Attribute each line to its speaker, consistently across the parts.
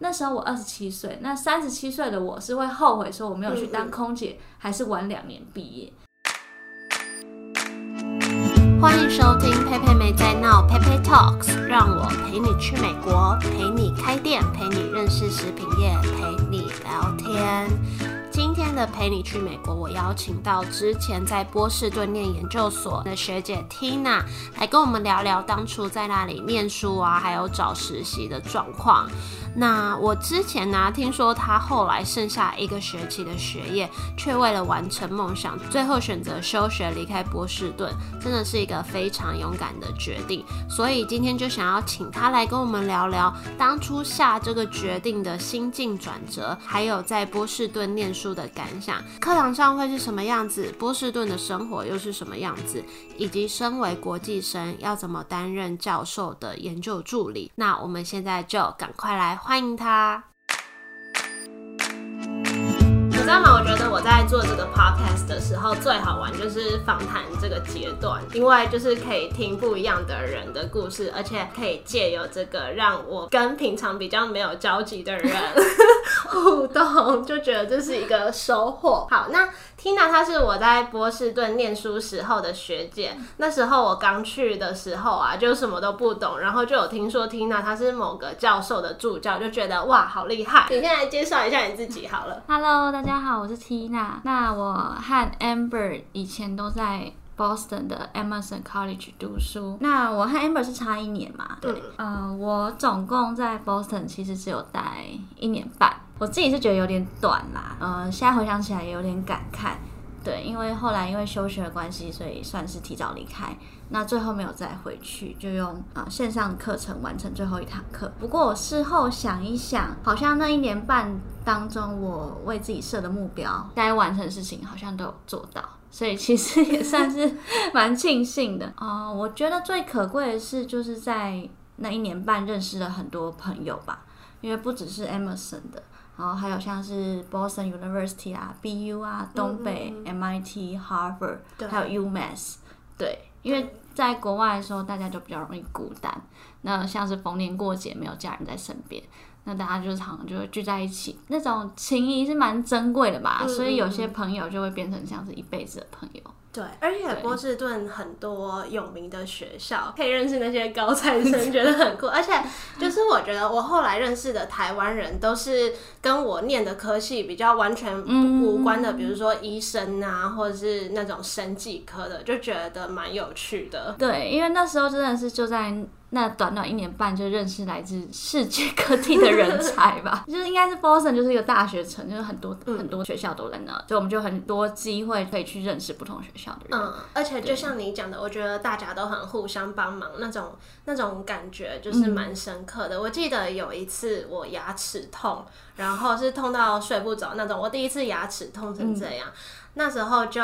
Speaker 1: 那时候我二十七岁，那三十七岁的我是会后悔说我没有去当空姐，还是晚两年毕业。
Speaker 2: 欢迎收听佩佩没在闹，佩佩 Talks，让我陪你去美国，陪你开店，陪你认识食品业，陪你聊天。的陪你去美国，我邀请到之前在波士顿念研究所的学姐 Tina 来跟我们聊聊当初在那里念书啊，还有找实习的状况。那我之前呢，听说她后来剩下一个学期的学业，却为了完成梦想，最后选择休学离开波士顿，真的是一个非常勇敢的决定。所以今天就想要请她来跟我们聊聊当初下这个决定的心境转折，还有在波士顿念书的感想，课堂上会是什么样子，波士顿的生活又是什么样子，以及身为国际生要怎么担任教授的研究助理。那我们现在就赶快来。欢迎他。知道吗？我觉得我在做这个 podcast 的时候，最好玩就是访谈这个阶段，因为就是可以听不一样的人的故事，而且可以借由这个让我跟平常比较没有交集的人 互动，就觉得这是一个收获。好，那。Tina，她是我在波士顿念书时候的学姐。那时候我刚去的时候啊，就什么都不懂，然后就有听说 Tina 她是某个教授的助教，就觉得哇，好厉害。你先来介绍一下你自己好了。
Speaker 1: Hello，大家好，我是 Tina。那我和 Amber 以前都在 Boston 的 Emerson College 读书。那我和 Amber 是差一年嘛？对。嗯，我总共在 Boston 其实只有待一年半。我自己是觉得有点短啦，嗯，现在回想起来也有点感慨，对，因为后来因为休学的关系，所以算是提早离开，那最后没有再回去，就用啊线上课程完成最后一堂课。不过我事后想一想，好像那一年半当中，我为自己设的目标该完成的事情，好像都有做到，所以其实也算是 蛮庆幸的啊。我觉得最可贵的是，就是在那一年半认识了很多朋友吧，因为不只是 Emerson 的。然后还有像是 Boston University 啊、BU 啊、东北 MIT、Harvard，还有 UMass，对，因为在国外的时候，大家就比较容易孤单。那像是逢年过节没有家人在身边，那大家就常常就会聚在一起，那种情谊是蛮珍贵的吧。所以有些朋友就会变成像是一辈子的朋友。
Speaker 2: 对，而且波士顿很多有名的学校，可以认识那些高材生，觉得很酷。而且就是我觉得我后来认识的台湾人，都是跟我念的科系比较完全无关的，比如说医生啊，或者是那种生技科的，就觉得蛮有趣的。
Speaker 1: 对，因为那时候真的是就在。那短短一年半就认识来自世界各地的人才吧，就是应该是 Boston 就是一个大学城，就是很多很多学校都在那，所以我们就很多机会可以去认识不同学校的人。嗯，
Speaker 2: 而且就像你讲的，我觉得大家都很互相帮忙，那种那种感觉就是蛮深刻的。我记得有一次我牙齿痛，然后是痛到睡不着那种，我第一次牙齿痛成这样。那时候就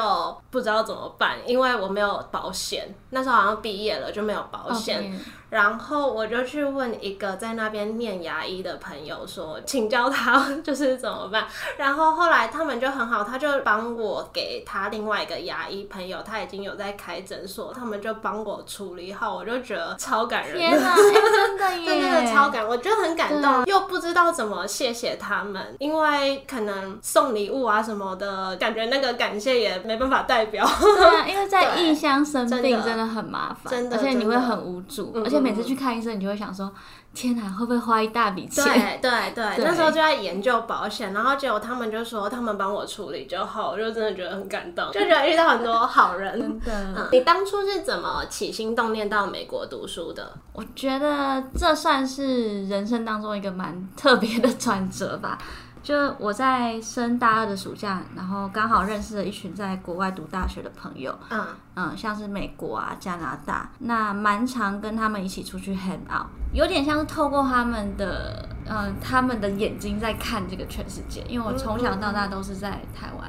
Speaker 2: 不知道怎么办，因为我没有保险。那时候好像毕业了就没有保险，然后我就去问一个在那边念牙医的朋友说，请教他 就是怎么办。然后后来他们就很好，他就帮我给他另外一个牙医朋友，他已经有在开诊所，他们就帮我处理好，我就觉得超感人。
Speaker 1: 天哪，真的耶，
Speaker 2: 真的超感，我觉得很感动，又不知道怎么谢谢他们，因为可能送礼物啊什么的感觉那个感。感谢也没办法代表，
Speaker 1: 对啊，因为在异乡生病 真的很麻烦，
Speaker 2: 真的，
Speaker 1: 而且你会很无助，而且每次去看医生，你就会想说，天哪，会不会花一大笔
Speaker 2: 钱？对对 对，那时候就在研究保险，然后结果他们就说他们帮我处理就好，我就真的觉得很感动，就觉得遇到很多好人。
Speaker 1: 真的，
Speaker 2: 你当初是怎么起心动念到美国读书的？
Speaker 1: 我觉得这算是人生当中一个蛮特别的转折吧。就我在升大二的暑假，然后刚好认识了一群在国外读大学的朋友，嗯。嗯，像是美国啊、加拿大，那蛮常跟他们一起出去 hang out，有点像是透过他们的，嗯，他们的眼睛在看这个全世界，因为我从小到大都是在台湾。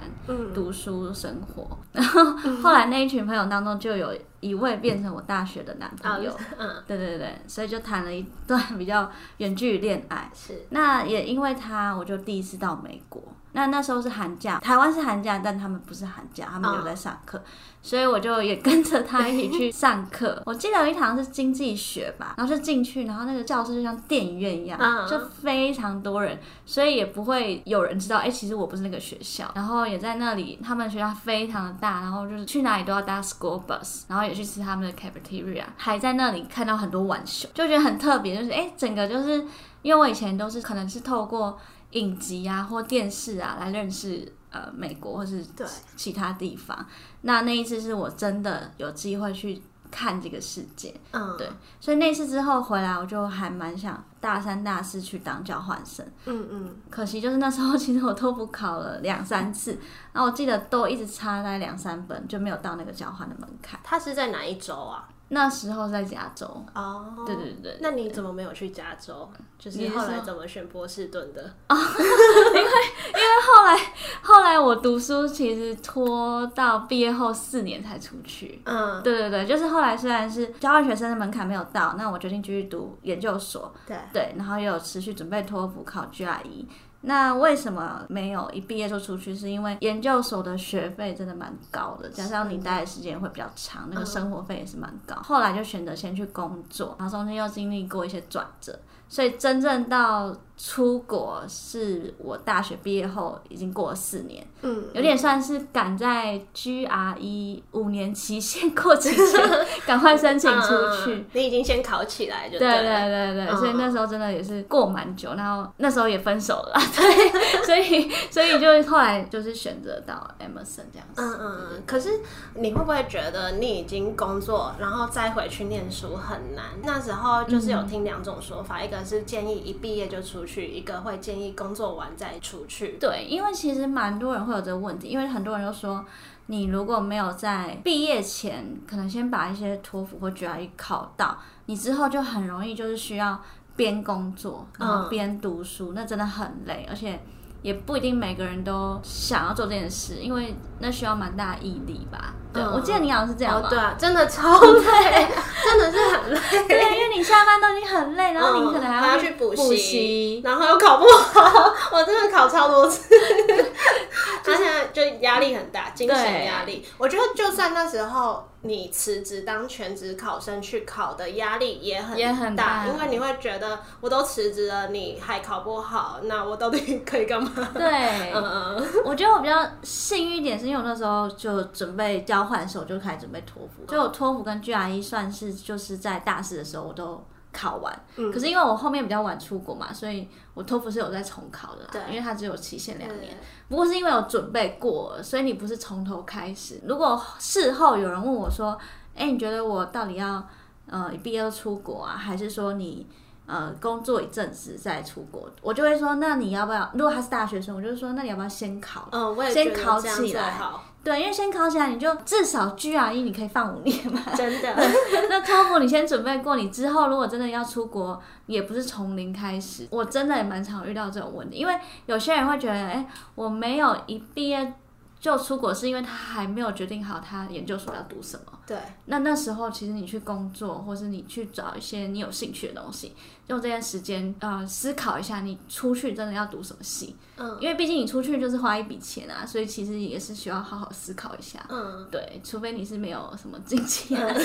Speaker 1: 读书生活，然后后来那一群朋友当中就有一位变成我大学的男朋友，嗯，对对对，所以就谈了一段比较远距离恋爱。
Speaker 2: 是，
Speaker 1: 那也因为他，我就第一次到美国。那那时候是寒假，台湾是寒假，但他们不是寒假，他们有在上课，所以我就也跟着他一起去上课。我记得有一堂是经济学吧，然后就进去，然后那个教室就像电影院一样，
Speaker 2: 嗯
Speaker 1: 就非常多人，所以也不会有人知道，哎、其实我不是那个学校。然后也在那里，他们学校非常的大，然后就是去哪里都要搭 school bus，然后也去吃他们的 cafeteria，还在那里看到很多晚秀，就觉得很特别，就是哎、整个就是因为我以前都是可能是透过影集啊或电视啊来认识呃美国或是
Speaker 2: 对。
Speaker 1: 其他地方，那那一次是我真的有机会去看这个世界，
Speaker 2: 嗯，
Speaker 1: 对，所以那次之后回来，我就还蛮想大三、大四去当交换生。
Speaker 2: 嗯嗯，
Speaker 1: 可惜就是那时候，其实我托福考了两三次，然后我记得都一直差在两三分，就没有到那个交换的门槛。
Speaker 2: 他是在哪一周啊？
Speaker 1: 那时候在加州，
Speaker 2: 哦，
Speaker 1: 对对对，
Speaker 2: 那你怎么没有去加州？就是
Speaker 1: 你是
Speaker 2: 后来怎么选波士顿的？
Speaker 1: 因为因为后来后来我读书其实拖到毕业后四年才出去。
Speaker 2: 嗯，
Speaker 1: 对对对，就是后来虽然是交换学生的门槛没有到，那我决定继续读研究所，
Speaker 2: 对，
Speaker 1: 对，然后也有持续准备托福考 GRE。那为什么没有一毕业就出去？是因为研究所的学费真的蛮高的，加上你待的时间会比较长，那个生活费也是蛮高。后来就选择先去工作，然后中间又经历过一些转折，所以真正到出国是我大学毕业后已经过了四年，
Speaker 2: 嗯，
Speaker 1: 有点算是赶在 GRE 五年期限过期前 赶快申请出去。
Speaker 2: 嗯你已经先考起来就
Speaker 1: 对
Speaker 2: 了
Speaker 1: 对对对，
Speaker 2: 嗯
Speaker 1: 所以那时候真的也是过蛮久，然后那时候也分手了，对，所以所以就后来就是选择到 Emerson 这样子。
Speaker 2: 嗯嗯嗯，可是你会不会觉得你已经工作，然后再回去念书很难？那时候就是有听两种说法，一个是建议一毕业就出去，一个会建议工作完再出去。
Speaker 1: 对，因为其实蛮多人会有这个问题，因为很多人都说，你如果没有在毕业前，可能先把一些托福或 GRE 考到，你之后就很容易就是需要边工作然后
Speaker 2: 嗯
Speaker 1: 边读书，那真的很累，而且也不一定每个人都想要做这件事，因为那需要蛮大毅力吧。对，
Speaker 2: 嗯
Speaker 1: 我记得你好像是这样吧？
Speaker 2: 哦，对啊，真的超 累，真的是很累。
Speaker 1: 对，因为你下班都已经很累，然后你可能
Speaker 2: 嗯还
Speaker 1: 还
Speaker 2: 要去补
Speaker 1: 去补
Speaker 2: 习，然后又考不好，我真的考超多次，他现在就压力很大，精神压力。我觉得就算那时候你辞职当全职考生去考的压力也很
Speaker 1: 也很大
Speaker 2: 因为你会觉得我都辞职了，你还考不好，那我到底可以干嘛？
Speaker 1: 对，
Speaker 2: 嗯嗯
Speaker 1: 我觉得我比较幸运一点，是因为我那时候就准备交换的时候就开始准备托福，所以我托福跟 GRE 算是就是在大四的时候我都考完。
Speaker 2: 嗯
Speaker 1: 可是因为我后面比较晚出国嘛，所以我托福是有在重考的啦
Speaker 2: 对，
Speaker 1: 因为它只有期限两年。不过是因为我准备过，所以你不是从头开始。如果事后有人问我说：“哎、你觉得我到底要呃一毕业就出国啊，还是说你呃工作一阵子再出国？”我就会说：“那你要不要？如果他是大学生，我就说那你要不要先考？
Speaker 2: 嗯，我也
Speaker 1: 先考起来，对，因为先考起来，你就至少 GRE 你可以放五年嘛。
Speaker 2: 真的。
Speaker 1: 那托福你先准备过，你之后如果真的要出国，也不是从零开始。我真的也蛮常遇到这种问题，因为有些人会觉得，哎、我没有一毕业就出国，是因为他还没有决定好他研究所要读什么。
Speaker 2: 对，
Speaker 1: 那那时候其实你去工作，或是你去找一些你有兴趣的东西，用这段时间呃思考一下，你出去真的要读什么系。
Speaker 2: 嗯
Speaker 1: 因为毕竟你出去就是花一笔钱啊，所以其实也是需要好好思考一下。
Speaker 2: 嗯。
Speaker 1: 对，除非你是没有什么经济压力。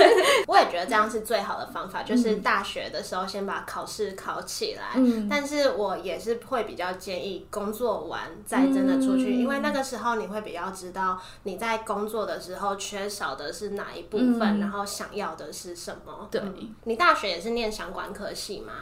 Speaker 2: 我也觉得这样是最好的方法，就是大学的时候先把考试考起来。
Speaker 1: 嗯
Speaker 2: 但是我也是会比较建议工作完再真的出去，
Speaker 1: 嗯
Speaker 2: 因为那个时候你会比较知道你在工作的时候缺少的是哪一部分，
Speaker 1: 嗯
Speaker 2: 然后想要的是什么。
Speaker 1: 对
Speaker 2: 嗯你大学也是念相关科系吗？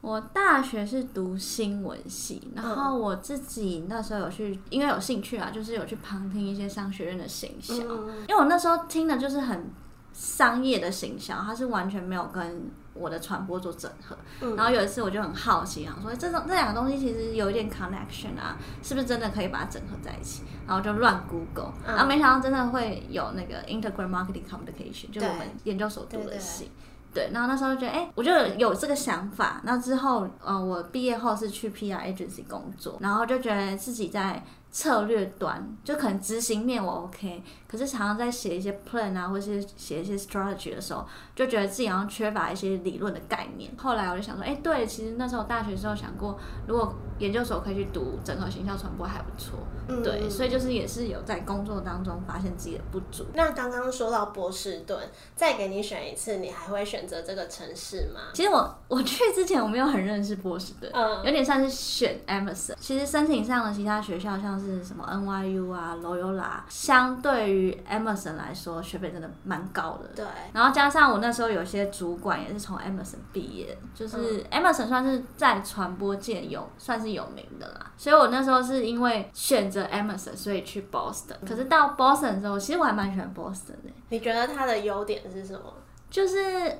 Speaker 1: 我大学是读新闻系，然后我自己那时候有去，因为有兴趣啊，就是有去旁听一些商学院的行销，
Speaker 2: 嗯
Speaker 1: 因为我那时候听的就是很商业的行销，它是完全没有跟我的传播做整合。
Speaker 2: 嗯
Speaker 1: 然后有一次我就很好奇，想说这种这两个东西其实有一点 connection 啊，是不是真的可以把它整合在一起？然后就乱 Google，、
Speaker 2: 嗯
Speaker 1: 然后没想到真的会有那个 Integrated Marketing Communication，就是我们研究所读的系。对，然后那时候就觉得，哎、我就有这个想法。那之后，呃，我毕业后是去 PR agency 工作，然后就觉得自己在策略端，就可能执行面我 OK，可是常常在写一些 plan 啊，或是写一些 strategy 的时候，就觉得自己好像缺乏一些理论的概念。后来我就想说，哎、对，其实那时候大学时候想过，如果研究所可以去读整合行销传播还不错。
Speaker 2: 嗯
Speaker 1: 对，所以就是也是有在工作当中发现自己的不足。
Speaker 2: 那刚刚说到波士顿，再给你选一次，你还会选择这个城市吗？
Speaker 1: 其实我 我去之前我没有很认识波士顿，
Speaker 2: 嗯
Speaker 1: 有点算是选 Emerson。其实申请上的其他学校，像是什么 NYU 啊、Loyola，相对于 Emerson 来说，学费真的蛮高的。
Speaker 2: 对，
Speaker 1: 然后加上我那时候有些主管也是从 Emerson 毕业，就是
Speaker 2: 嗯
Speaker 1: Emerson 算是在传播界有算是有名的啦，所以我那时候是因为选择 Emerson，所以去 Boston。可是到 Boston 之后，其实我还蛮喜欢 Boston 的、
Speaker 2: 你觉得它的优点是什么？
Speaker 1: 就是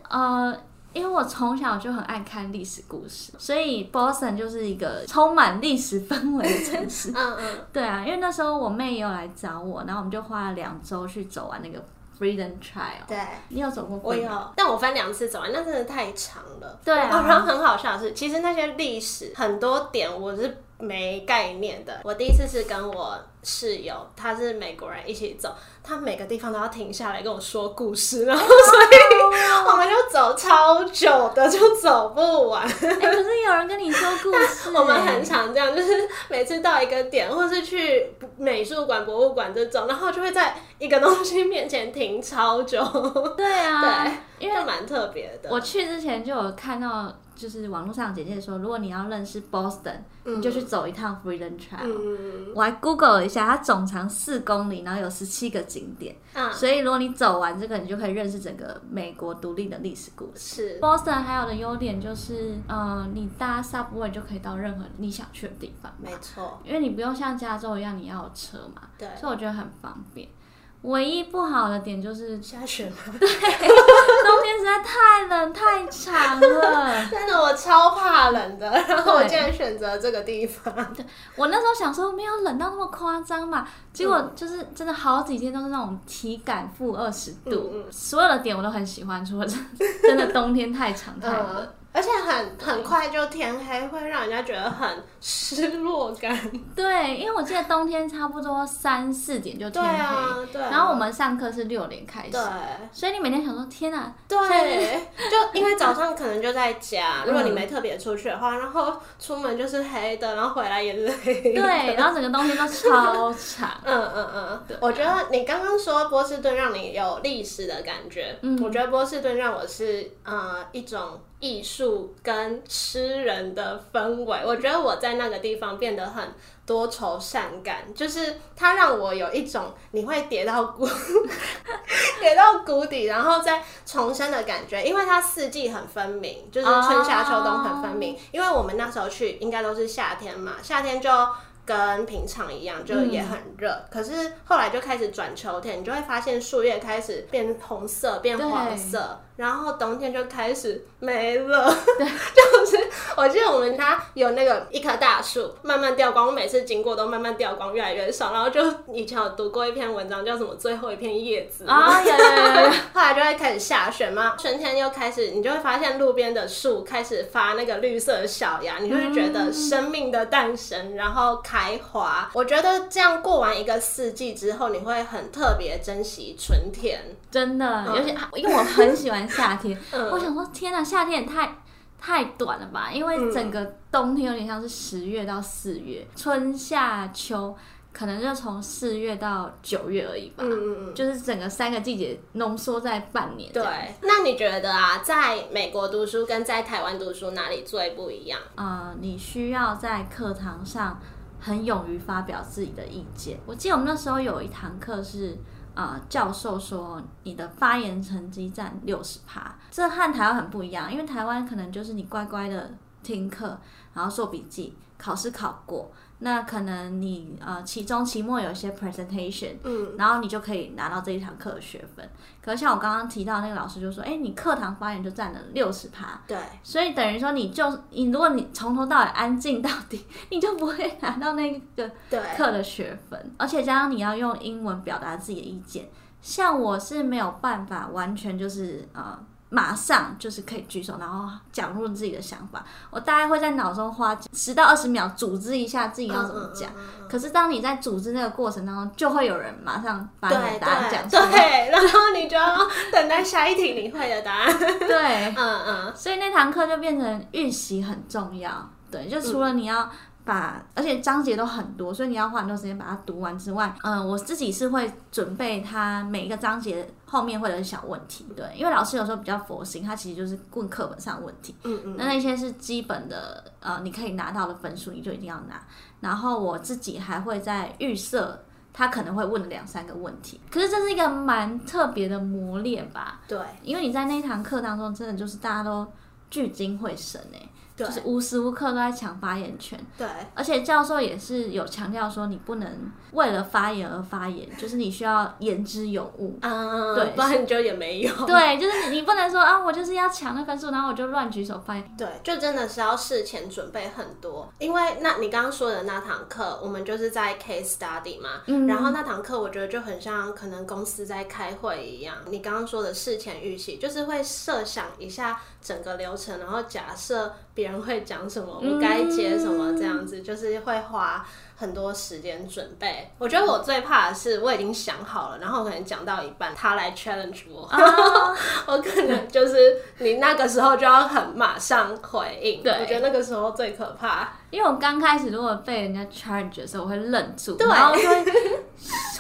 Speaker 1: 呃，因为我从小就很爱看历史故事，所以 Boston 就是一个充满历史氛围的城市。
Speaker 2: 嗯嗯，
Speaker 1: 对啊，因为那时候我妹也有来找我，然后我们就花了两周去走完那个 Freedom Trail。
Speaker 2: 对。
Speaker 1: 你有走过？
Speaker 2: 我有，但我分两次走完，那真的太长了。
Speaker 1: 对啊
Speaker 2: 哦然后很好笑的是，其实那些历史很多点我是没概念的。我第一次是跟我室友，他是美国人一起走，他每个地方都要停下来跟我说故事，然后所以我们就走超久的，就走不完。
Speaker 1: 哎、可是有人跟你说故事、
Speaker 2: 我们
Speaker 1: 哎
Speaker 2: 很常这样，就是每次到一个点，或是去美术馆、博物馆这种，然后就会在一个东西面前停超久，
Speaker 1: 对啊，
Speaker 2: 对，
Speaker 1: 因为
Speaker 2: 蛮特别的。
Speaker 1: 我去之前就有看到，就是网络上简介说，如果你要认识 Boston，、你就去走一趟 Freedom Trail。
Speaker 2: 嗯
Speaker 1: 我还 Google 了一下，它总长四公里，然后有十七个景点，
Speaker 2: 啊，
Speaker 1: 所以如果你走完这个，你就可以认识整个美国独立的历史故事。
Speaker 2: 是
Speaker 1: Boston 还有的优点就是，呃，你搭 subway 就可以到任何你想去的地方，
Speaker 2: 没错，
Speaker 1: 因为你不用像加州一样你要有车嘛，
Speaker 2: 对。
Speaker 1: 所以我觉得很方便。唯一不好的点就是
Speaker 2: 下雪吗？
Speaker 1: 冬天实在太冷太长了。
Speaker 2: 真的，我超怕冷的，然后我竟然选择这个地方。
Speaker 1: 对我那时候想说没有冷到那么夸张嘛，结果就是真的好几天都是那种体感负二十度，
Speaker 2: 嗯
Speaker 1: 所有的点我都很喜欢，除了真真的冬天太长太冷。
Speaker 2: 嗯，而且很很快就天黑，会让人家觉得很失落感。
Speaker 1: 对，因为我记得冬天差不多三四点就
Speaker 2: 对
Speaker 1: 天黑，
Speaker 2: 啊，对啊。
Speaker 1: 然后我们上课是六点开始
Speaker 2: 对，
Speaker 1: 所以你每天想说天哪，
Speaker 2: 对，就因为早上可能就在家，
Speaker 1: 嗯
Speaker 2: 如果你没特别出去的话，然后出门就是黑的，然后回来也是黑的。
Speaker 1: 对，然后整个冬天都超长。
Speaker 2: 嗯嗯嗯，我觉得你刚刚说波士顿让你有历史的感觉，
Speaker 1: 嗯
Speaker 2: 我觉得波士顿让我是呃一种艺术跟吃人的氛围。我觉得我在那个地方变得很多愁善感，就是它让我有一种你会跌到谷 跌到谷底，然后再重生的感觉。因为它四季很分明，就是春夏秋冬很分明。因为我们那时候去应该都是夏天嘛，夏天就。跟平常一样，就也很热。可是后来就开始转秋天，你就会发现树叶开始变红色、变黄色，然后冬天就开始没了。对，就是我记得我们家有那个一棵大树，慢慢掉光，我每次经过都慢慢掉光，越来越少。然后就以前有读过一篇文章，叫什么“最后一片叶子”
Speaker 1: 啊，有有有有，
Speaker 2: 后来就会开始下雪嘛，春天又开始，你就会发现路边的树开始发那个绿色的小芽，你就会觉得生命的诞生，然后开花。我觉得这样过完一个四季之后，你会很特别珍惜春天。
Speaker 1: 真的，尤其因为我很喜欢夏天，
Speaker 2: 嗯
Speaker 1: 我想说天哪，夏天也太太短了吧？因为
Speaker 2: 嗯
Speaker 1: 整个冬天有点像是十月到四月，春夏秋可能就从四月到九月而已吧。
Speaker 2: 嗯嗯嗯。
Speaker 1: 就是整个三个季节浓缩在半年
Speaker 2: 对。，那你觉得啊，在美国读书跟在台湾读书哪里最不一样？
Speaker 1: 呃，你需要在课堂上很勇于发表自己的意见。我记得我们那时候有一堂课是。呃，教授说你的发言成绩占六十趴，这和台湾很不一样，因为台湾可能就是你乖乖的听课，然后做笔记，考试考过，那可能你呃期中、期末有一些 presentation，
Speaker 2: 嗯，
Speaker 1: 然后你就可以拿到这一堂课的学分。可是像我刚刚提到那个老师就说，哎，你课堂发言就占了六十趴，
Speaker 2: 对，
Speaker 1: 所以等于说，你就你如果你从头到尾安静到底，你就不会拿到那个
Speaker 2: 对，
Speaker 1: 课的学分，而且加上你要用英文表达自己的意见。像我是没有办法完全就是呃马上就是可以举手，然后讲入自己的想法。我大概会在脑中花十到二十秒组织一下自己要怎么讲。可是当你在组织那个过程当中，就会有人马上把你的答案讲出来，
Speaker 2: 对，然后你就要等待下一题你会的答案。
Speaker 1: 对，
Speaker 2: 嗯嗯，
Speaker 1: 所以那堂课就变成预习很重要。对，就除了你要。把，而且章节都很多，所以你要花很多时间把它读完之外，嗯，我自己是会准备它每一个章节后面会有小问题，对，因为老师有时候比较佛心，他其实就是问课本上的问题，嗯嗯，那那些是基本的，呃，你可以拿到的分数，你就一定要拿。然后我自己还会在预设他可能会问两三个问题，可是这是一个蛮特别的磨练吧？
Speaker 2: 对，
Speaker 1: 因为你在那一堂课当中，真的就是大家都聚精会神哎。就是无时无刻都在抢发言权，
Speaker 2: 对，
Speaker 1: 而且教授也是有强调说，你不能为了发言而发言，就是你需要言之有物，
Speaker 2: 嗯，对，不然你就也没有，
Speaker 1: 对，就是你你不能说啊，我就是要抢那分数，然后我就乱举手发言，
Speaker 2: 对，就真的是要事前准备很多，因为那你刚刚说的那堂课，我们就是在 case study 嘛，嗯，然后那堂课我觉得就很像可能公司在开会一样，你刚刚说的事前预习，就是会设想一下整个流程，然后假设。别人会讲什么，我该接什么，这样子就是会花很多时间准备。我觉得我最怕的是我已经想好了，然后可能讲到一半，他来 challenge 我，我可能就是你那个时候就要很马上回应。对，我觉得那个时候最可怕。
Speaker 1: 因为我刚开始如果被人家 charge 的时候，我会愣住，然后就会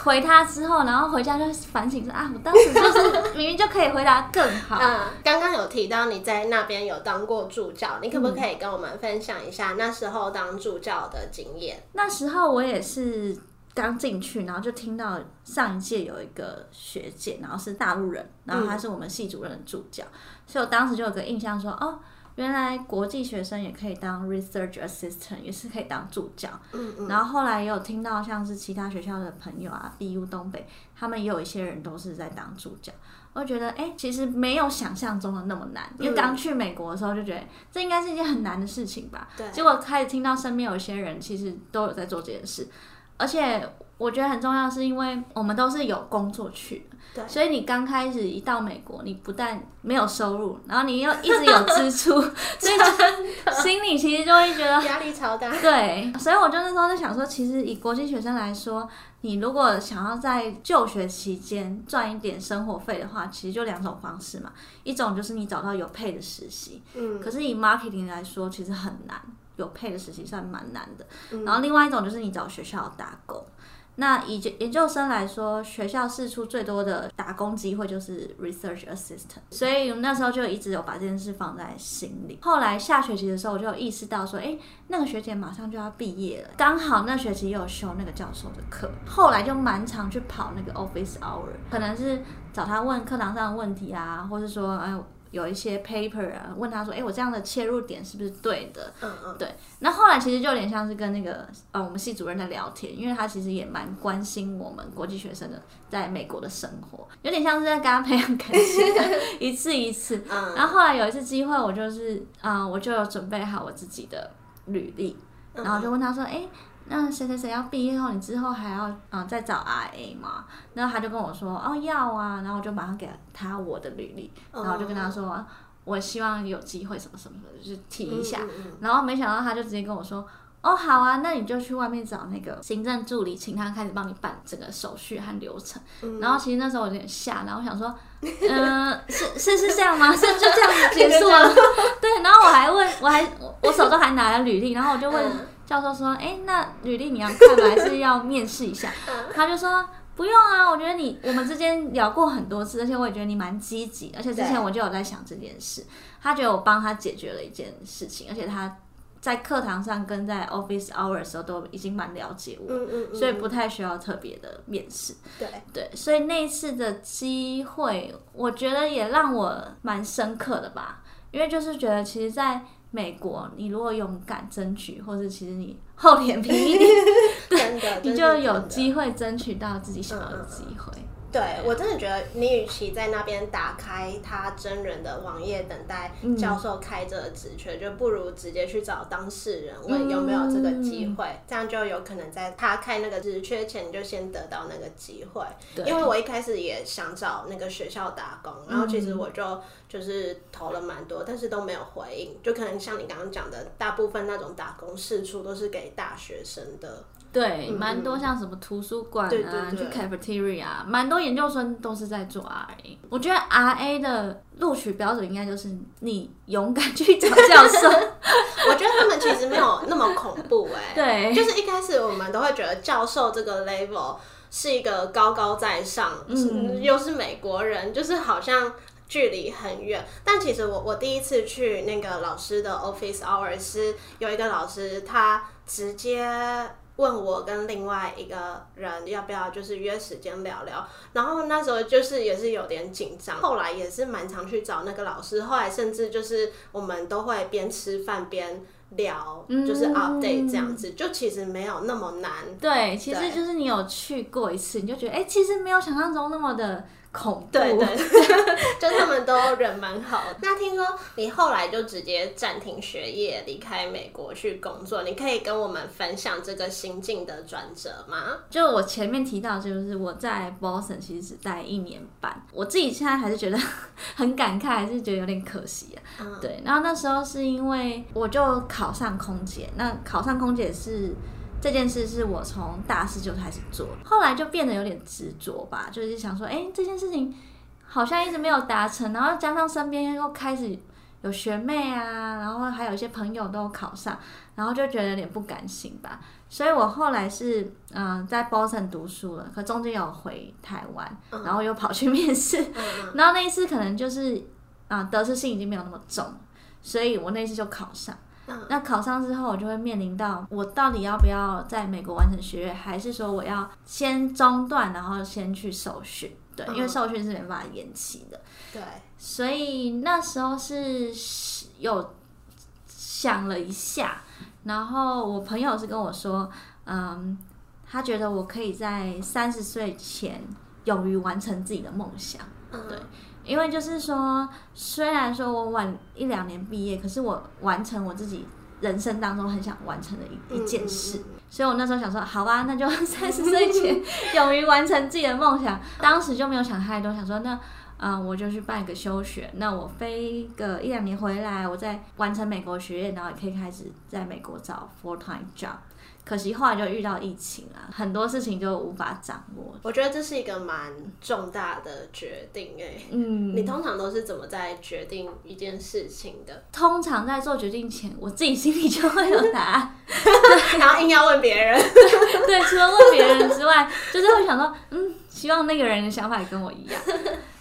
Speaker 1: 回他之后，然后回家就反省说啊，我当时就是 明明就可以回答更好。
Speaker 2: 嗯，刚刚有提到你在那边有当过助教，你可不可以跟我们分享一下那时候当助教的经验？
Speaker 1: 那时候我也是刚进去，然后就听到上一届有一个学姐，然后是大陆人，然后她是我们系主任的助教，所以我当时就有个印象说哦。原来国际学生也可以当 research assistant，也是可以当助教。嗯嗯。然后后来也有听到像是其他学校的朋友啊，BU 东北，他们也有一些人都是在当助教。我觉得，哎，其实没有想象中的那么难。因为刚去美国的时候就觉得这应该是一件很难的事情吧。
Speaker 2: 对。
Speaker 1: 结果开始听到身边有一些人其实都有在做这件事，而且我觉得很重要，是因为我们都是有工作去的。所以你刚开始一到美国，你不但没有收入，然后你又一直有支出，所以心里其实就会觉得
Speaker 2: 压力超大。
Speaker 1: 对，所以我就那时候在想说，其实以国际学生来说，你如果想要在就学期间赚一点生活费的话，其实就两种方式嘛。一种就是你找到有配的实习，嗯，可是以 marketing 来说，其实很难有配的实习，算蛮难的。然后另外一种就是你找学校打工。那以研究生来说，学校试出最多的打工机会就是 research assistant，所以那时候就一直有把这件事放在心里。后来下学期的时候，我就意识到说，哎，那个学姐马上就要毕业了，刚好那学期又有修那个教授的课，后来就蛮常去跑那个 office hour，可能是找他问课堂上的问题啊，或是说，哎。有一些 paper 啊，问他说：“哎，我这样的切入点是不是对的？”嗯嗯，对。那后来其实就有点像是跟那个呃，我们系主任在聊天，因为他其实也蛮关心我们国际学生的在美国的生活，有点像是在跟他培养感情，一次一次。嗯。然后后来有一次机会，我就是啊，我就有准备好我自己的履历，然后就问他说：“哎。”那谁谁谁要毕业后，你之后还要嗯再找 RA 吗？然后他就跟我说哦要啊，然后我就马上给他我的履历，然后就跟他说我希望有机会什么什么的，就是提一下。然后没想到他就直接跟我说哦好啊，那你就去外面找那个行政助理，请他开始帮你办整个手续和流程。然后其实那时候我有点吓，然后我想说嗯 是是是这样吗？是就这样子结束了？对，然后我还问我还我手中还拿了履历，然后我就问。教授说：“哎，那履历你要看吗？还是要面试一下？” 他就说：“不用啊，我觉得你我们之间聊过很多次，而且我也觉得你蛮积极，而且之前我就有在想这件事。他觉得我帮他解决了一件事情，而且他在课堂上跟在 office hour 的时候都已经蛮了解我，所以不太需要特别的面试。
Speaker 2: 对
Speaker 1: 对，所以那次的机会，我觉得也让我蛮深刻的吧，因为就是觉得其实，在美国，你如果勇敢争取，或者其实你厚脸皮 一点，
Speaker 2: 真的，
Speaker 1: 你就有机会争取到自己想要的机会。
Speaker 2: 对我真的觉得，你与其在那边打开他真人的网页等待教授开这个职缺，就不如直接去找当事人问有没有这个机会，这样就有可能在他开那个职缺前就先得到那个机会。因为我一开始也想找那个学校打工，然后其实我就就是投了蛮多，但是都没有回应。就可能像你刚刚讲的，大部分那种打工事处都是给大学生的。
Speaker 1: 对，蛮多像什么图书馆啊，去 cafeteria，蛮多研究生都是在做 RA。我觉得 RA 的录取标准应该就是你勇敢去找 教授。
Speaker 2: 我觉得他们其实没有那么恐怖哎。
Speaker 1: 对，
Speaker 2: 就是一开始我们都会觉得教授这个 level 是一个高高在上，嗯又是美国人，就是好像距离很远。但其实我我第一次去那个老师的 office hour 是有一个老师，他直接。问我跟另外一个人要不要就是约时间聊聊，然后那时候就是也是有点紧张，后来也是蛮常去找那个老师，后来甚至就是我们都会边吃饭边聊，就是 update 这样子，就其实没有那么难。
Speaker 1: 对，其实就是你有去过一次，你就觉得哎，其实没有想象中那么的。恐
Speaker 2: 对对，就他们都人蛮好。那听说你后来就直接暂停学业，离开美国去工作，你可以跟我们分享这个心境的转折吗？
Speaker 1: 就我前面提到，就是我在 Boston 其实只待一年半，我自己现在还是觉得 很感慨，还是觉得有点可惜啊。对，然后那时候是因为我就考上空姐，那考上空姐是。这件事是我从大四就开始做，后来就变得有点执着吧，就是想说，哎，这件事情好像一直没有达成，然后加上身边又开始有学妹啊，然后还有一些朋友都考上，然后就觉得有点不甘心吧。所以我后来是嗯在 Boston 读书了，可中间有回台湾，然后又跑去面试，然后那一次可能就是啊得失心已经没有那么重，所以我那一次就考上。那考上之后，我就会面临到我到底要不要在美国完成学业，还是说我要先中断，然后先去受训？对，因为受训是没办法延期的。
Speaker 2: 对，
Speaker 1: 所以那时候是有想了一下，然后我朋友是跟我说，嗯，他觉得我可以在三十岁前勇于完成自己的梦想。对。因为就是说，虽然说我晚一两年毕业，可是我完成我自己人生当中很想完成的一一件事，所以我那时候想说，好吧，那就三十岁前 勇于完成自己的梦想。当时就没有想太多，想说那嗯，我就去办一个休学，那我飞个一两年回来，我再完成美国学业，然后也可以开始在美国找 full time job。可惜后来就遇到疫情啊，很多事情就无法掌握。
Speaker 2: 我觉得这是一个蛮重大的决定哎。嗯，你通常都是怎么在决定一件事情的？
Speaker 1: 通常在做决定前，我自己心里就会有答案，
Speaker 2: 然后硬要问别人。
Speaker 1: 对，除了问别人之外，就是会想到，嗯，希望那个人的想法跟我一样。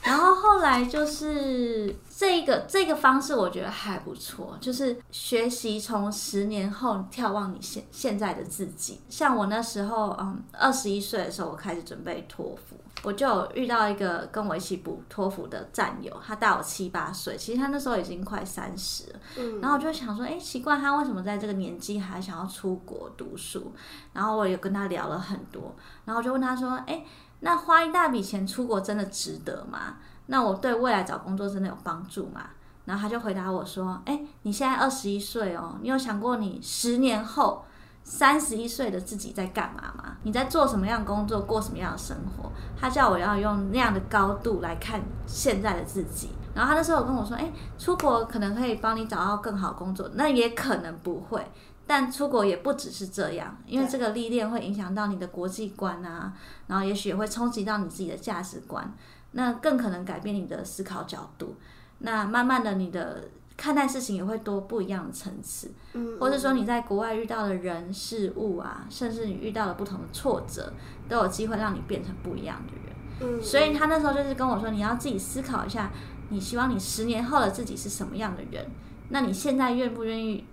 Speaker 1: 然后后来就是这个这个方式，我觉得还不错，就是学习从十年后眺望你现现在的自己。像我那时候，嗯，二十一岁的时候，我开始准备托福，我就遇到一个跟我一起补托福的战友，他大我七八岁，其实他那时候已经快三十了。嗯，然后我就想说，哎，奇怪，他为什么在这个年纪还想要出国读书？然后我也跟他聊了很多，然后我就问他说，哎。那花一大笔钱出国真的值得吗？那我对未来找工作真的有帮助吗？然后他就回答我说：“哎，你现在二十一岁哦，你有想过你十年后三十一岁的自己在干嘛吗？你在做什么样工作，过什么样的生活？”他叫我要用那样的高度来看现在的自己。然后他那时候跟我说：“哎，出国可能可以帮你找到更好工作，那也可能不会。”但出国也不只是这样，因为这个历练会影响到你的国际观啊，然后也许也会冲击到你自己的价值观，那更可能改变你的思考角度。那慢慢的，你的看待事情也会多不一样的层次，嗯，或者说你在国外遇到的人事物啊，甚至你遇到了不同的挫折，都有机会让你变成不一样的人。嗯，所以他那时候就是跟我说，你要自己思考一下，你希望你十年后的自己是什么样的人？那你现在愿不愿意？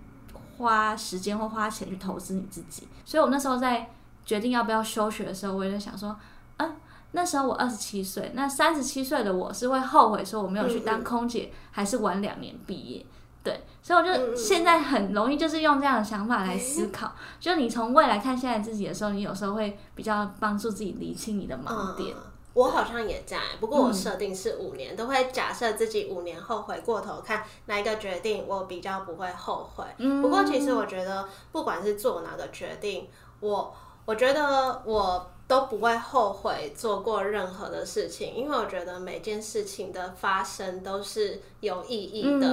Speaker 1: 花时间或花钱去投资你自己，所以我那时候在决定要不要休学的时候，我也在想说，嗯，那时候我二十七岁，那三十七岁的我是会后悔说我没有去当空姐，还是晚两年毕业？对，所以我就现在很容易就是用这样的想法来思考，就你从未来看现在自己的时候，你有时候会比较帮助自己理清你的盲点。
Speaker 2: 我好像也在，不过我设定是五年，都会假设自己五年后回过头看哪一个决定我比较不会后悔。不过其实我觉得，不管是做哪个决定，我我觉得我都不会后悔做过任何的事情，因为我觉得每件事情的发生都是有意义的。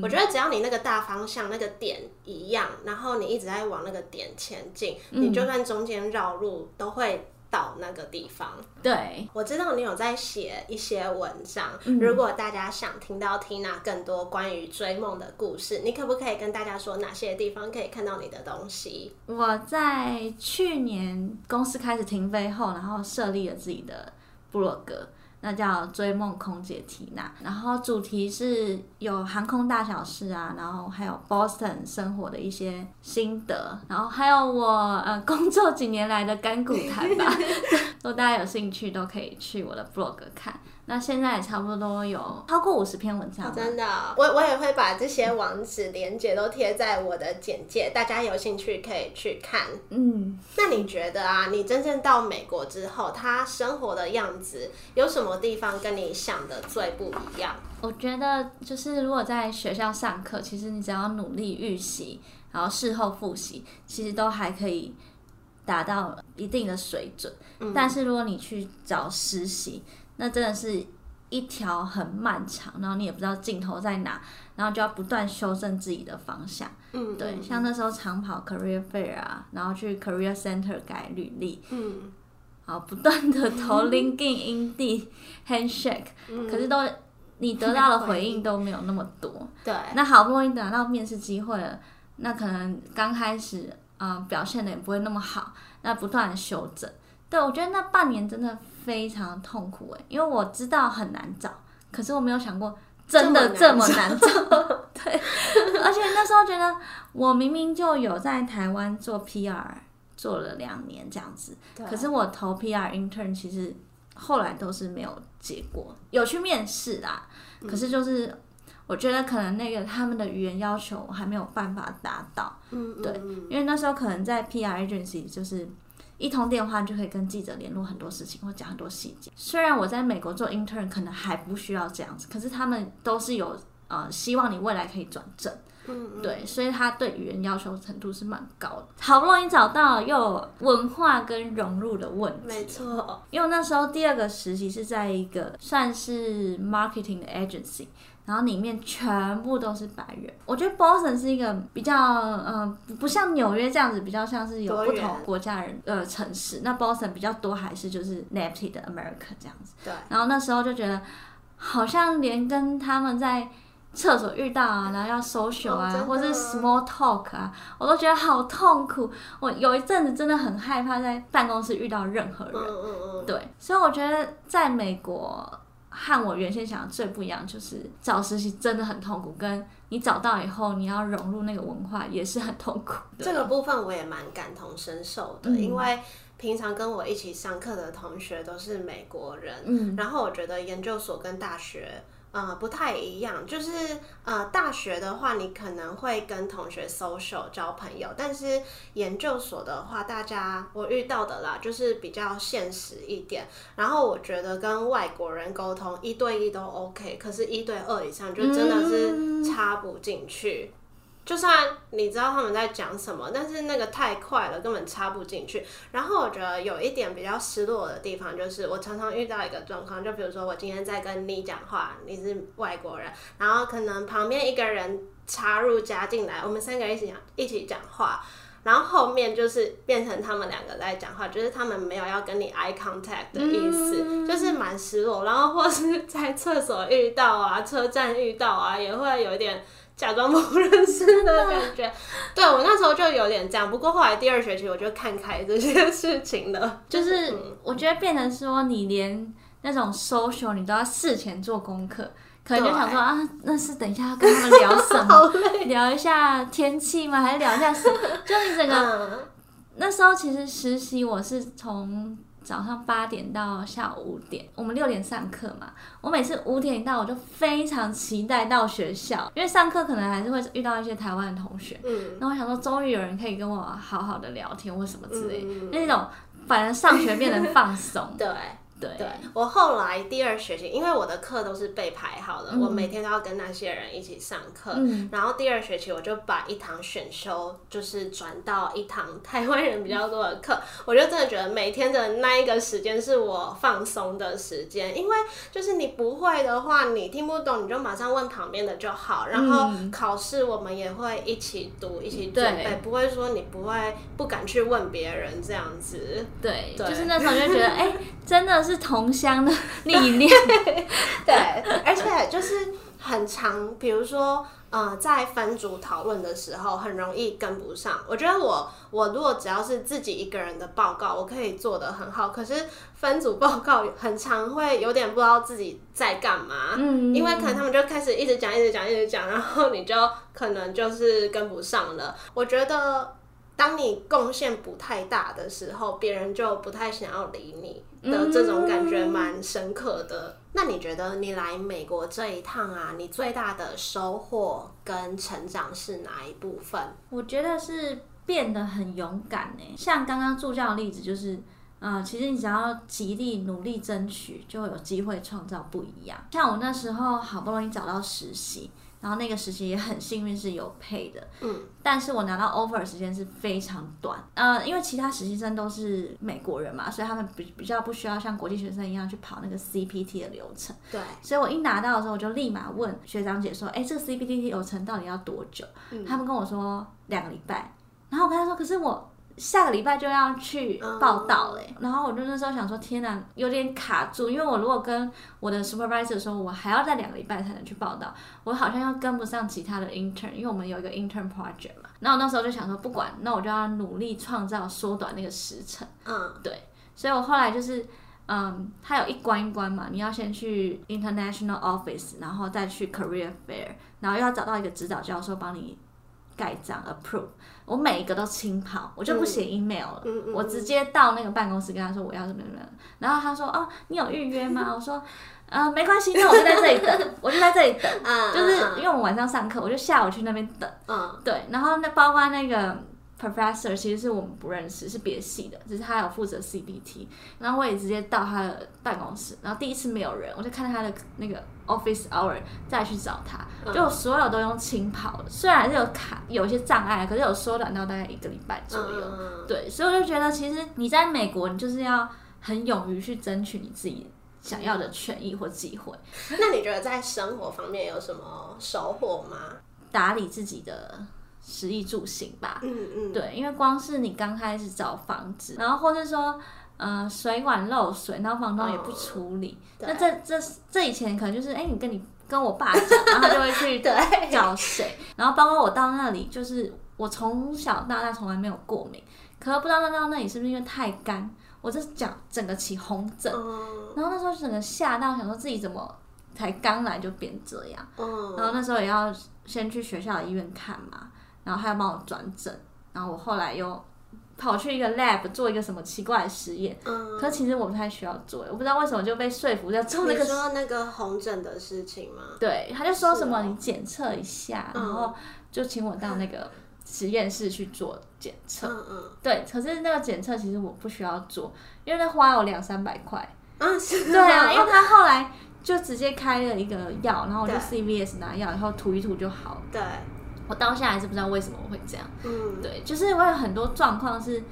Speaker 2: 我觉得只要你那个大方向那个点一样，然后你一直在往那个点前进，你就算中间绕路都会。到那个地方，
Speaker 1: 对
Speaker 2: 我知道你有在写一些文章。如果大家想听到 Tina 更多关于追梦的故事，你可不可以跟大家说哪些地方可以看到你的东西？
Speaker 1: 我在去年公司开始停飞后，然后设立了自己的部落格。那叫追梦空姐缇娜，然后主题是有航空大小事啊，然后还有 Boston 生活的一些心得，然后还有我呃工作几年来的干股谈吧，如果大家有兴趣都可以去我的 blog 看。那现在也差不多都有超过五十篇文章，
Speaker 2: 真的，我我也会把这些网址连接都贴在我的简介，大家有兴趣可以去看。嗯，那你觉得啊，你真正到美国之后，他生活的样子有什么地方跟你想的最不一样？
Speaker 1: 我觉得就是如果在学校上课，其实你只要努力预习，然后事后复习，其实都还可以达到一定的水准。但是如果你去找实习，那真的是一条很漫长，然后你也不知道尽头在哪，然后就要不断修正自己的方向。嗯，对，像那时候长跑 career fair 啊，然后去 career center 改履历，嗯，好，不断的投 LinkedIn、Indeed、Handshake，可是都你得到的回应都没有那么多。
Speaker 2: 对，
Speaker 1: 那好不容易拿到面试机会了，那可能刚开始啊表现的也不会那么好，那不断的修正。对我觉得那半年真的。非常痛苦哎，因为我知道很难找，可是我没有想过真的这么难找。对，而且那时候觉得我明明就有在台湾做 PR 做了两年这样子，可是我投 PR intern 其实后来都是没有结果，有去面试啦，可是就是我觉得可能那个他们的语言要求还没有办法达到。嗯，对，因为那时候可能在 PR agency 就是。一通电话就可以跟记者联络很多事情，或讲很多细节。虽然我在美国做 intern 可能还不需要这样子，可是他们都是有呃希望你未来可以转正，嗯，对，所以他对语言要求程度是蛮高的。好不容易找到又文化跟融入的问题，
Speaker 2: 没错。
Speaker 1: 因为那时候第二个实习是在一个算是 marketing 的 agency。然后里面全部都是白人，我觉得 Boston 是一个比较，嗯，不像纽约这样子，比较像是有不同国家人呃城市。那 Boston 比较多还是就是 native 的 America 这样子。
Speaker 2: 对。
Speaker 1: 然后那时候就觉得，好像连跟他们在厕所遇到啊，然后要 social 啊，或是 small talk 啊，我都觉得好痛苦。我有一阵子真的很害怕在办公室遇到任何人。嗯嗯嗯。对，所以我觉得在美国。和我原先想的最不一样，就是找实习真的很痛苦，跟你找到以后你要融入那个文化也是很痛苦的。
Speaker 2: 这个部分我也蛮感同身受的，因为平常跟我一起上课的同学都是美国人，嗯，然后我觉得研究所跟大学。呃，不太一样，就是呃，大学的话，你可能会跟同学 social 交朋友，但是研究所的话，大家我遇到的啦，就是比较现实一点。然后我觉得跟外国人沟通一对一都 OK，可是一对二以上就真的是插不进去。就算你知道他们在讲什么，但是那个太快了，根本插不进去。然后我觉得有一点比较失落的地方，就是我常常遇到一个状况，就比如说我今天在跟你讲话，你是外国人，然后可能旁边一个人插入加进来，我们三个一起讲一起讲话，然后后面就是变成他们两个在讲话，就是他们没有要跟你 eye contact 的意思，就是蛮失落。然后或是在厕所遇到啊，车站遇到啊，也会有一点。假装不认识的感觉，对我那时候就有点这样。不过后来第二学期我就看开这些事情了，
Speaker 1: 就是我觉得变成说你连那种 social 你都要事前做功课，可能就想说啊，那是等一下要跟他们聊什么？聊一下天气吗？还是聊一下什么？就你整个那时候其实实习我是从。早上八点到下午五点，我们六点上课嘛。我每次五点一到，我就非常期待到学校，因为上课可能还是会遇到一些台湾的同学。嗯。那我想说，终于有人可以跟我好好的聊天或什么之类，那种反正上学变得放松。
Speaker 2: 对。
Speaker 1: 对，
Speaker 2: 对我后来第二学期，因为我的课都是被排好的，我每天都要跟那些人一起上课。
Speaker 1: 嗯
Speaker 2: 然后第二学期我就把一堂选修就是转到一堂台湾人比较多的课，我就真的觉得每天的那一个时间是我放松的时间，因为就是你不会的话，你听不懂你就马上问旁边的就好。然后考试我们也会一起读，一起准备
Speaker 1: 对，
Speaker 2: 不会说你不会不敢去问别人这样子。
Speaker 1: 对，
Speaker 2: 对
Speaker 1: 就是那时候就觉得，哎、真的是同乡的 历练。
Speaker 2: 对，而且就是很长，比如说。呃，在分组讨论的时候，很容易跟不上。我觉得我我如果只要是自己一个人的报告，我可以做得很好。可是分组报告很常会有点不知道自己在干嘛，
Speaker 1: 嗯
Speaker 2: 因为可能他们就开始一直讲、一直讲、一直讲，然后你就可能就是跟不上了。我觉得当你贡献不太大的时候，别人就不太想要理你的这种感觉蛮深刻的。那你觉得你来美国这一趟啊，你最大的收获跟成长是哪一部分？
Speaker 1: 我觉得是变得很勇敢呢。像刚刚助教的例子，就是，呃，其实你只要极力努力争取，就会有机会创造不一样。像我那时候好不容易找到实习，然后那个实习也很幸运是有配的，
Speaker 2: 嗯，
Speaker 1: 但是我拿到 offer 的时间是非常短，呃，因为其他实习生都是美国人嘛，所以他们比比较不需要像国际学生一样去跑那个 CPT 的流程。
Speaker 2: 对，
Speaker 1: 所以我一拿到的时候，我就立马问学长姐说：“哎、这个 CPT 流程到底要多久？”他们跟我说两个礼拜，然后我跟他说：“可是我下个礼拜就要去报道嘞。然后我就那时候想说：“天哪，有点卡住，因为我如果跟我的 supervisor 说，我还要再两个礼拜才能去报道，我好像要跟不上其他的 intern，因为我们有一个 intern project 嘛。然后我那时候就想说，不管，那我就要努力创造缩短那个时程。
Speaker 2: 嗯，
Speaker 1: 对，所以我后来就是，嗯，它有一关一关嘛，你要先去 international office，然后再去 career fair，然后又要找到一个指导教授帮你盖章 approve。我每一个都清跑，我就不写 email 了，
Speaker 2: 嗯嗯
Speaker 1: 我直接到那个办公室跟他说我要什么什么，然后他说哦，你有预约吗？我说。呃，没关系，那我就在这里等，我就在这里等，
Speaker 2: 嗯
Speaker 1: 就是
Speaker 2: 嗯
Speaker 1: 因为我晚上上课，我就下午去那边等，
Speaker 2: 嗯
Speaker 1: 对，然后那包括那个 professor，其实是我们不认识，是别系的，只是他有负责 CBT，然后我也直接到他的办公室，然后第一次没有人，我就看到他的那个 office hour 再去找他，就所有都用轻跑的，虽然是有卡有一些障碍，可是有缩短到大概一个礼拜左右，
Speaker 2: 嗯。
Speaker 1: 对，所以我就觉得其实你在美国，你就是要很勇于去争取你自己想要的权益或机会，
Speaker 2: 那你觉得在生活方面有什么收获吗？
Speaker 1: 打理自己的食衣住行吧，
Speaker 2: 嗯嗯，
Speaker 1: 对，因为光是你刚开始找房子，然后或是说，呃，水管漏水，然后房东也不处理，
Speaker 2: 对
Speaker 1: 那这这这以前可能就是，哎、你跟你跟我爸讲，然后就会去
Speaker 2: 对
Speaker 1: 找谁，然后包括我到那里，就是我从小到大从来没有过敏，可不知道到那里是不是因为太干，我这脚整个起红疹，
Speaker 2: 嗯
Speaker 1: 然后那时候整个吓到，想说自己怎么才刚来就变这样。
Speaker 2: 嗯
Speaker 1: 然后那时候也要先去学校的医院看嘛，然后还要帮我转诊，然后我后来又跑去一个 lab 做一个什么奇怪的实验，
Speaker 2: 嗯，
Speaker 1: 可是其实我不太需要做，我不知道为什么就被说服要做那个。
Speaker 2: 你说那个红疹的事情吗？
Speaker 1: 对，他就说什么你检测一下，
Speaker 2: 嗯
Speaker 1: 然后就请我到那个实验室去做检测。
Speaker 2: 嗯嗯，
Speaker 1: 对，可是那个检测其实我不需要做，因为那花我两三百块。
Speaker 2: 嗯是，
Speaker 1: 对啊，因为他后来就直接开了一个药，然后我就 CVS 拿药，然后涂一涂就好了。
Speaker 2: 对，
Speaker 1: 我到现在还是不知道为什么我会这样。
Speaker 2: 嗯，
Speaker 1: 对，就是我有很多状况是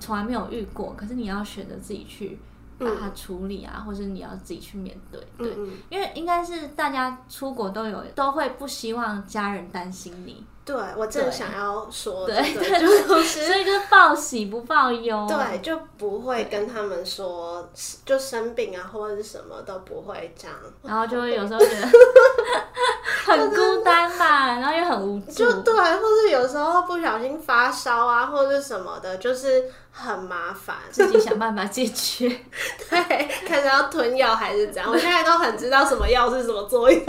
Speaker 1: 从来没有遇过，可是你要选择自己去把它处理啊，或者你要自己去面对。对，
Speaker 2: 嗯嗯，
Speaker 1: 因为应该是大家出国都有都会不希望家人担心你，
Speaker 2: 对我正想要说
Speaker 1: 对
Speaker 2: 这个，就是
Speaker 1: 所以就是报喜不报忧。
Speaker 2: 对，就不会跟他们说就生病啊或者是什么都不会这样，
Speaker 1: 然后就会有时候觉得 很孤单吧，然后又很无助。
Speaker 2: 就对，或是有时候不小心发烧啊或者是什么的，就是很麻烦。
Speaker 1: 自己想办法解决。
Speaker 2: 对，看是要吞药还是怎样，我现在都很知道什么药是什么作用。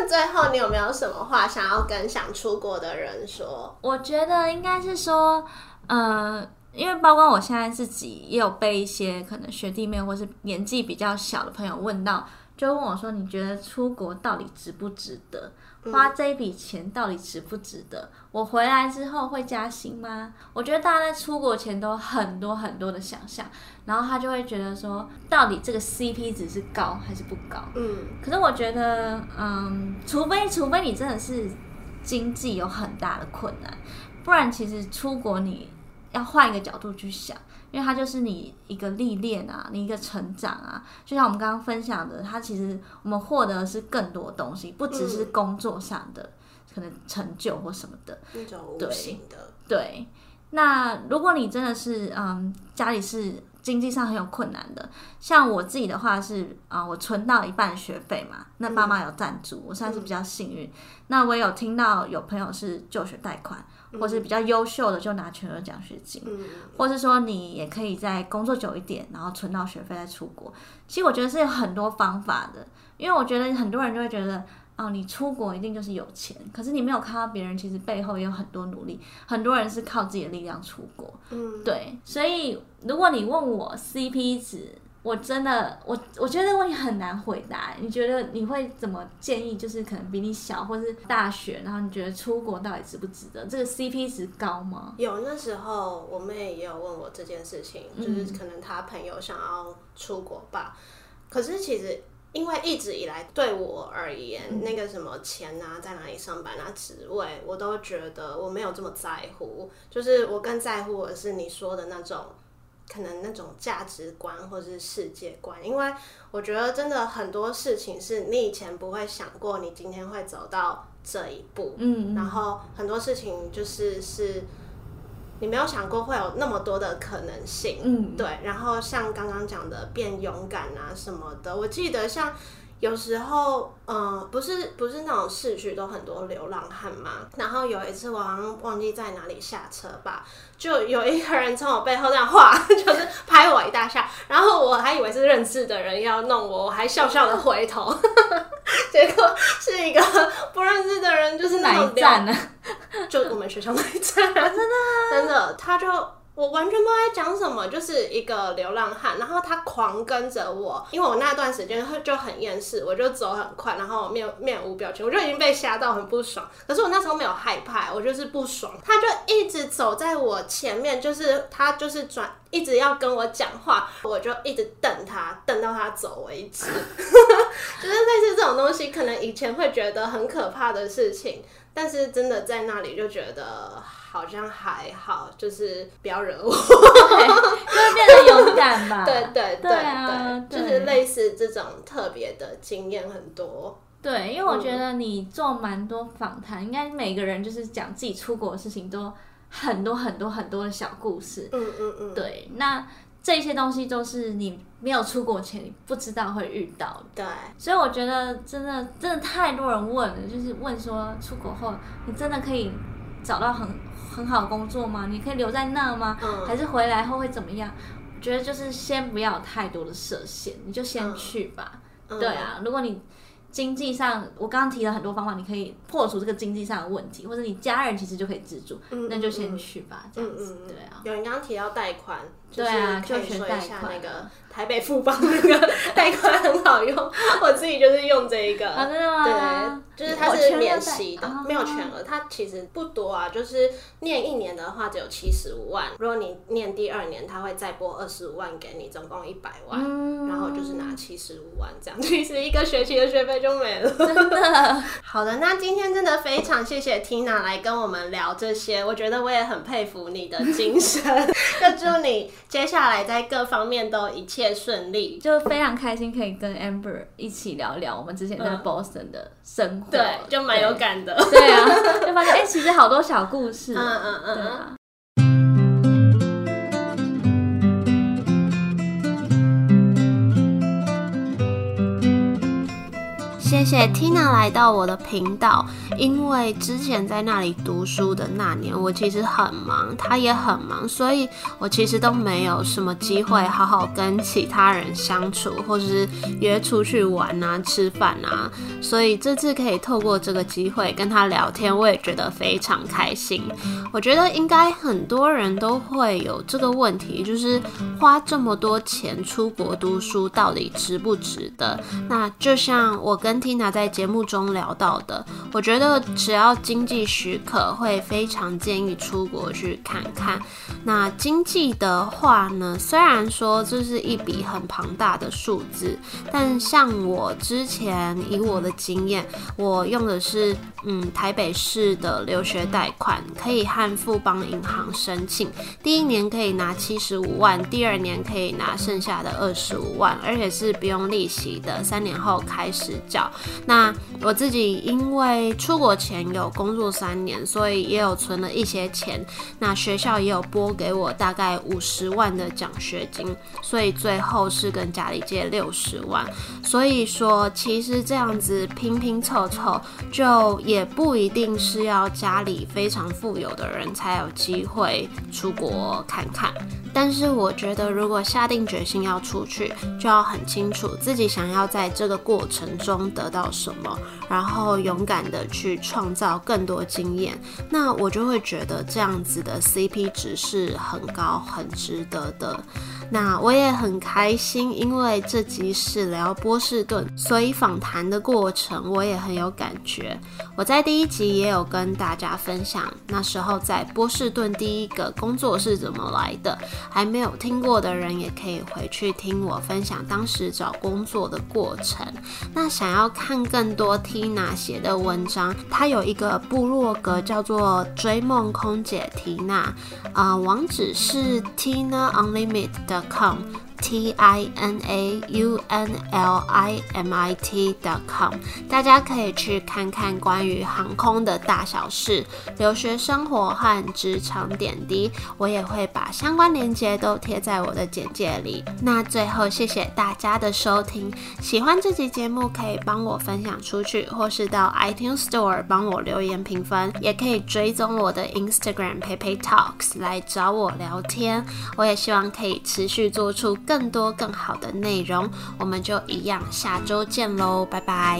Speaker 2: 那最后你有没有什么话想要跟想出国的人说？
Speaker 1: 我觉得应该是说，嗯，因为包括我现在自己也有被一些可能学弟妹或是年纪比较小的朋友问到，就问我说：“你觉得出国到底值不值得？花这一笔钱到底值不值得？我回来之后会加薪吗？”我觉得大家在出国前都很多很多的想象，然后他就会觉得说，到底这个 CP 值是高还是不高？
Speaker 2: 嗯，
Speaker 1: 可是我觉得，嗯，除非除非你真的是经济有很大的困难，不然其实出国你要换一个角度去想。因为它就是你一个历练啊，你一个成长啊，就像我们刚刚分享的，它其实我们获得的是更多东西，不只是工作上的可能成就或什么的
Speaker 2: 那种无形的。
Speaker 1: 对，那如果你真的是嗯家里是经济上很有困难的，像我自己的话是啊，我存到一半学费嘛，那爸妈有赞助，我算是比较幸运。那我有听到有朋友是就学贷款。或是比较优秀的就拿全额奖学金，或是说你也可以在工作久一点，然后存到学费再出国。其实我觉得是有很多方法的，因为我觉得很多人就会觉得，哦，你出国一定就是有钱，可是你没有看到别人其实背后也有很多努力，很多人是靠自己的力量出国。嗯，对，所以如果你问我 CP 值。我真的，我我觉得这个问题很难回答。你觉得你会怎么建议？就是可能比你小，或是大学，然后你觉得出国到底值不值得？这个 CP 值高吗？
Speaker 2: 有那时候我妹也有问我这件事情，就是可能她朋友想要出国吧。可是其实因为一直以来对我而言，那个什么钱啊，在哪里上班啊，职位，我都觉得我没有这么在乎。就是我更在乎的是你说的那种。可能那种价值观或者是世界观，因为我觉得真的很多事情是你以前不会想过，你今天会走到这一步。嗯，然后很多事情就是是你没有想过会有那么多的可能性。嗯，对。然后像刚刚讲的变勇敢啊什么的，我记得像。有时候，呃，不是不是那种市区都很多流浪汉嘛。然后有一次我好像忘记在哪里下车吧，就有一个人从我背后这样画，就是拍我一大下。然后我还以为是认识的人要弄我，我还笑笑的回头，结果是一个不认识的人，就是那种
Speaker 1: 站呢，
Speaker 2: 就我们学校那一站，真
Speaker 1: 的
Speaker 2: 真的，他就。我完全不知道在讲什么，就是一个流浪汉，然后他狂跟着我，因为我那段时间就很厌世，我就走很快，然后面面无表情，我就已经被吓到很不爽。可是我那时候没有害怕，我就是不爽。他就一直走在我前面，就是他就是转，一直要跟我讲话，我就一直等他，等到他走为止。就是类似这种东西，可能以前会觉得很可怕的事情，但是真的在那里就觉得。好像还好，就是不要惹我，就会
Speaker 1: 变得勇敢吧。
Speaker 2: 对对对对，就是类似这种特别的经验很多。
Speaker 1: 对，因为我觉得你做蛮多访谈，应该每个人就是讲自己出国的事情，都很多很多很多的小故事。嗯嗯嗯。对，那这些东西都是你没有出国前你不知道会遇到。
Speaker 2: 对，
Speaker 1: 所以我觉得真的真的太多人问了，就是问说出国后你真的可以找到很。很好工作吗？你可以留在那吗？还是回来后会怎么样？我觉得就是先不要有太多的设限，你就先去吧。对啊，如果你经济上，我刚刚提了很多方法，你可以破除这个经济上的问题，或者你家人其实就可以资助，那就先去吧。这样子，对啊。
Speaker 2: 有人刚刚提到贷款，
Speaker 1: 对啊，
Speaker 2: 就说一下那个。台北富邦那个 贷款很好用，我自己就是用这一个，对，就是它是免息的，没有全额，它其实不多啊，就是念一年的话只有七十五万，如果你念第二年，他会再拨二十五万给你，总共一百万，然后就是拿七十五万这样，其实一个学期的学费就没了，
Speaker 1: 真的。
Speaker 2: 好的，那今天真的非常谢谢 Tina 来跟我们聊这些，我觉得我也很佩服你的精神，就祝你接下来在各方面都一切。顺利，
Speaker 1: 就非常开心可以跟 Amber 一起聊聊我们之前在 Boston 的生活，
Speaker 2: 对，就蛮有感的，
Speaker 1: 对啊，就发现哎，其实好多小故事，嗯嗯嗯嗯。
Speaker 2: 谢谢 Tina 来到我的频道。因为之前在那里读书的那年，我其实很忙，他也很忙，所以我其实都没有什么机会好好跟其他人相处，或者是约出去玩啊、吃饭啊。所以这次可以透过这个机会跟他聊天，我也觉得非常开心。我觉得应该很多人都会有这个问题，就是花这么多钱出国读书，到底值不值得？那就像我跟 Tina 在节目中聊到的，我觉得只要经济许可，会非常建议出国去看看。那经济的话呢，虽然说这是一笔很庞大的数字，但像我之前以我的经验，我用的是嗯台北市的留学贷款，可以和富邦银行申请，第一年可以拿七十五万，第二年可以拿剩下的二十五万，而且是不用利息的，三年后开始缴。那我自己因为出国前有工作三年，所以也有存了一些钱，那学校也有拨给我大概五十万的奖学金，所以最后是跟家里借六十万。所以说，其实这样子拼拼凑凑，就也不一定是要家里非常富有的人才有机会出国看看。但是我觉得，如果下定决心要出去，就要很清楚自己想要在这个过程中得到什么，然后勇敢的去创造更多经验。那我就会觉得这样子的 CP 值是很高、很值得的。那我也很开心，因为这集是聊波士顿，所以访谈的过程我也很有感觉。我在第一集也有跟大家分享，那时候在波士顿第一个工作是怎么来的。还没有听过的人也可以回去听我分享当时找工作的过程。那想要看更多 Tina 写的文章，她有一个部落格叫做追梦空姐缇娜，啊，网址是 Tina Unlimited 的 gmail.com T I N A U N L I M I T dot com，大家可以去看看关于航空的大小事、留学生活和职场点滴，我也会把相关链接都贴在我的简介里。那最后，谢谢大家的收听，喜欢这集节目可以帮我分享出去，或是到 iTunes Store 帮我留言评分，也可以追踪我的 Instagram papay Talks 来找我聊天。我也希望可以持续做出。更多更好的内容，我们就一样，下周见喽，拜拜。